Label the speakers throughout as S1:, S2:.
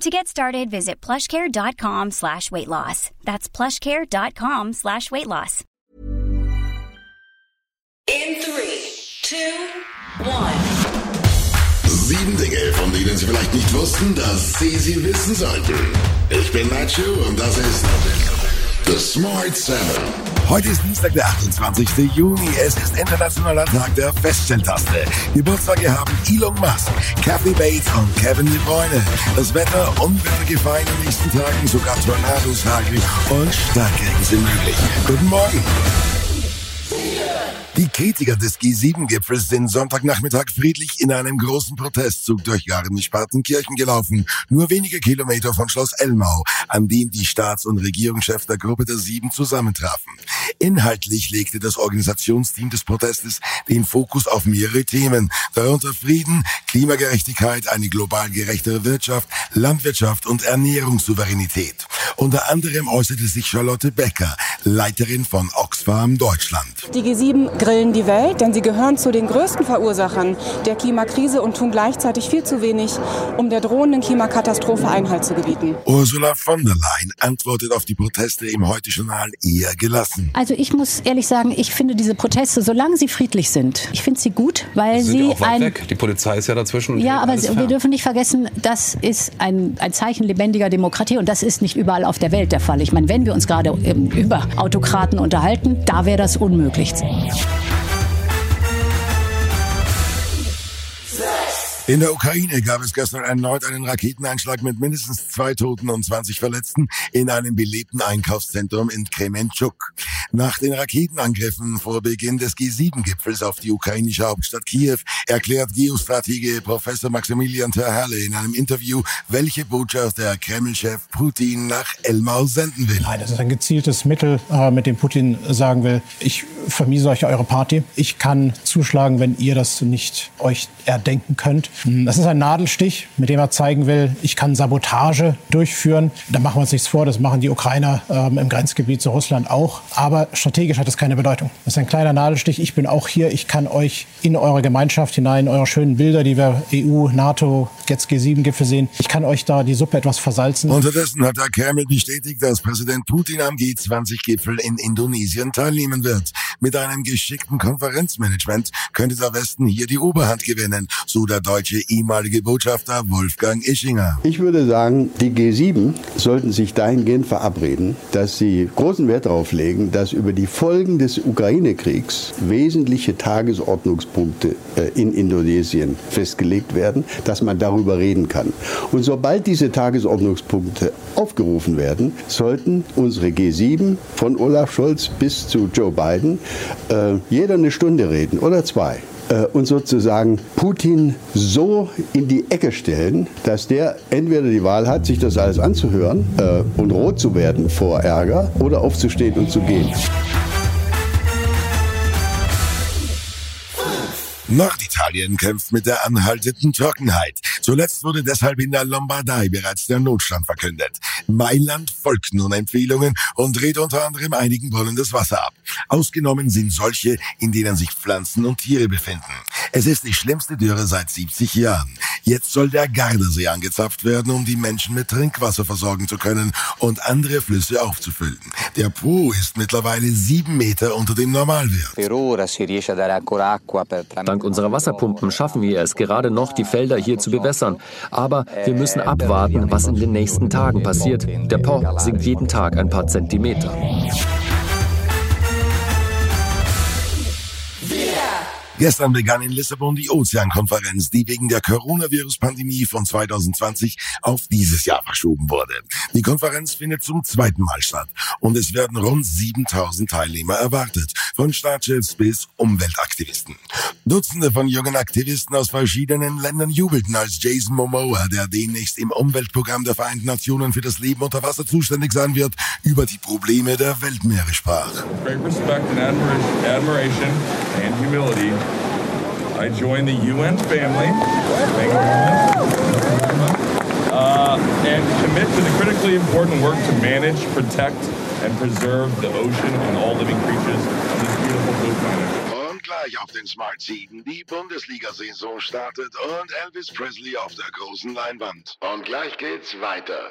S1: To get started, visit plushcare.com slash weight loss. That's plushcare.com slash weight loss.
S2: In three, two, one.
S3: Sieben Dinge, von denen Sie vielleicht nicht wussten, dass Sie sie wissen sollten. Ich bin Nacho und das ist The Smart Seven.
S4: Heute ist Dienstag, der 28. Juni. Es ist Internationaler Tag der Feststelltaste. Geburtstage haben Elon Musk, Kathy Bates und Kevin De Bruyne. Das Wetter, Unwettergefahr in den nächsten Tagen, sogar Tornados, Hagel und Starkregen sind möglich. Guten Morgen. Die Kritiker des G7-Gipfels sind Sonntagnachmittag friedlich in einem großen Protestzug durch Garmisch-Partenkirchen gelaufen, nur wenige Kilometer von Schloss Elmau, an dem die Staats- und Regierungschefs der Gruppe der Sieben zusammentrafen. Inhaltlich legte das Organisationsteam des Protestes den Fokus auf mehrere Themen, darunter Frieden, Klimagerechtigkeit, eine global gerechtere Wirtschaft, Landwirtschaft und Ernährungssouveränität. Unter anderem äußerte sich Charlotte Becker, Leiterin von Oxfam Deutschland.
S5: Die G7 grillen die Welt, denn sie gehören zu den größten Verursachern der Klimakrise und tun gleichzeitig viel zu wenig, um der drohenden Klimakatastrophe Einhalt zu gebieten.
S4: Ursula von der Leyen antwortet auf die Proteste im Heute-Journal eher gelassen.
S6: Also ich muss ehrlich sagen, ich finde diese Proteste, solange sie friedlich sind, ich finde sie gut, weil
S7: Sie
S6: sie
S7: sind ja auch weit
S6: ein
S7: weg. Die Polizei ist ja dazwischen.
S6: ja, aber wir
S7: fern.
S6: dürfen nicht vergessen, das ist ein, ein Zeichen lebendiger Demokratie und das ist nicht überall auf der Welt der Fall. Ich meine, wenn wir uns gerade ähm, über Autokraten unterhalten, da wäre das unmöglich.
S4: In der Ukraine gab es gestern erneut einen Raketeneinschlag mit mindestens zwei Toten und 20 Verletzten in einem belebten Einkaufszentrum in Kremenchuk. Nach den Raketenangriffen vor Beginn des G7-Gipfels auf die ukrainische Hauptstadt Kiew erklärt Geostratege Professor Maximilian Terhalle in einem Interview, welche Botschaft der Kreml-Chef Putin nach Elmau senden will.
S8: Nein, das ist ein gezieltes Mittel, äh, mit dem Putin sagen will, ich vermiese euch eure Party. Ich kann zuschlagen, wenn ihr das nicht euch erdenken könnt. Das ist ein Nadelstich, mit dem er zeigen will, ich kann Sabotage durchführen. Da machen wir uns nichts vor, das machen die Ukrainer ähm, im Grenzgebiet zu Russland auch. Aber strategisch hat das keine Bedeutung. Das ist ein kleiner Nadelstich. Ich bin auch hier. Ich kann euch in eure Gemeinschaft hinein, eure schönen Bilder, die wir EU, NATO, jetzt G7-Gipfel sehen, ich kann euch da die Suppe etwas versalzen.
S4: Unterdessen hat der Kreml bestätigt, dass Präsident Putin am G20-Gipfel in Indonesien teilnehmen wird. Mit einem geschickten Konferenzmanagement könnte der Westen hier die Oberhand gewinnen, so der deutsche ehemalige Botschafter Wolfgang Ischinger.
S9: Ich würde sagen, die G7 sollten sich dahingehend verabreden, dass sie großen Wert darauf legen, dass über die Folgen des Ukraine-Kriegs wesentliche Tagesordnungspunkte äh, in Indonesien festgelegt werden, dass man darüber reden kann. Und sobald diese Tagesordnungspunkte aufgerufen werden, sollten unsere G7 von Olaf Scholz bis zu Joe Biden äh, jeder eine Stunde reden oder zwei und sozusagen Putin so in die Ecke stellen, dass der entweder die Wahl hat, sich das alles anzuhören äh, und rot zu werden vor Ärger oder aufzustehen und zu gehen.
S4: Norditalien kämpft mit der anhaltenden Trockenheit. Zuletzt wurde deshalb in der Lombardei bereits der Notstand verkündet. Mailand folgt nun Empfehlungen und dreht unter anderem einigen Brunnen das Wasser ab. Ausgenommen sind solche, in denen sich Pflanzen und Tiere befinden. Es ist die schlimmste Dürre seit 70 Jahren. Jetzt soll der Gardasee angezapft werden, um die Menschen mit Trinkwasser versorgen zu können und andere Flüsse aufzufüllen. Der Po ist mittlerweile sieben Meter unter dem Normalwert.
S10: Dank unserer Wasserpumpen schaffen wir es gerade noch, die Felder hier zu bewässern. Aber wir müssen abwarten, was in den nächsten Tagen passiert. Der Po sinkt jeden Tag ein paar Zentimeter.
S4: Gestern begann in Lissabon die Ozeankonferenz, die wegen der Coronavirus-Pandemie von 2020 auf dieses Jahr verschoben wurde. Die Konferenz findet zum zweiten Mal statt und es werden rund 7000 Teilnehmer erwartet, von Staatschefs bis Umweltaktivisten. Dutzende von jungen Aktivisten aus verschiedenen Ländern jubelten, als Jason Momoa, der demnächst im Umweltprogramm der Vereinten Nationen für das Leben unter Wasser zuständig sein wird, über die Probleme der Weltmeere sprach.
S7: Great respect and admiration and humility I joined the UN family. Uh, and commit to the critically important work to manage, protect, and preserve the ocean and all living creatures on this beautiful blue planet.
S4: Gleich auf den Smart 7 die Bundesliga-Saison startet und Elvis Presley auf der großen Leinwand. Und gleich geht's weiter.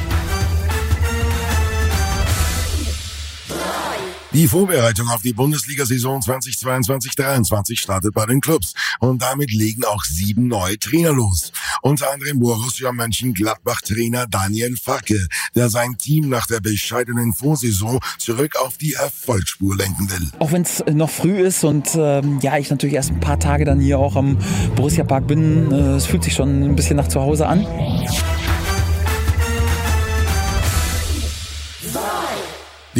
S4: Die Vorbereitung auf die Bundesliga-Saison 2022-23 startet bei den Clubs und damit legen auch sieben neue Trainer los. Unter anderem Borussia Mönchengladbach-Trainer Daniel Facke, der sein Team nach der bescheidenen Vorsaison zurück auf die Erfolgsspur lenken will.
S11: Auch wenn es noch früh ist und ähm, ja, ich natürlich erst ein paar Tage dann hier auch am Borussia Park bin, äh, es fühlt sich schon ein bisschen nach zu Hause an.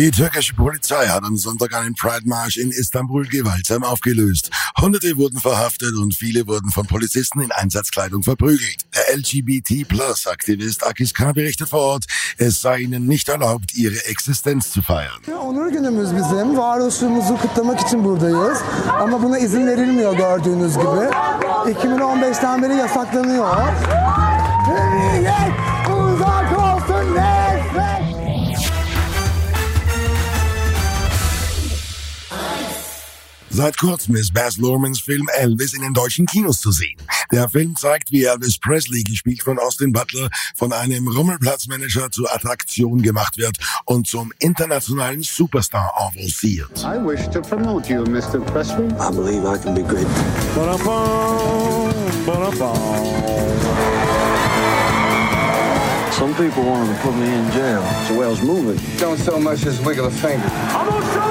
S4: Die türkische Polizei hat am Sonntag einen Pride-Marsch in Istanbul gewaltsam aufgelöst. Hunderte wurden verhaftet und viele wurden von Polizisten in Einsatzkleidung verprügelt. Der LGBT-Plus-Aktivist Akis K. berichtet vor Ort, es sei ihnen nicht erlaubt, ihre Existenz zu feiern.
S12: Onur günümüz bizim. Varoluşumuzu kutlamak için buradayız. Ama buna izin verilmiyor gördüğünüz gibi. 2015'ten beri yasaklanıyor.
S4: Seit kurzem ist Baz Luhrmanns Film Elvis in den deutschen Kinos zu sehen. Der Film zeigt, wie Elvis Presley, gespielt von Austin Butler, von einem Rummelplatzmanager zur Attraktion gemacht wird und zum internationalen Superstar avanciert.
S13: I wish to promote you, Mr. Presley.
S14: I believe I can be great. Some people wanted to put me in jail. It's I was moving.
S13: Don't so much as wiggle a finger.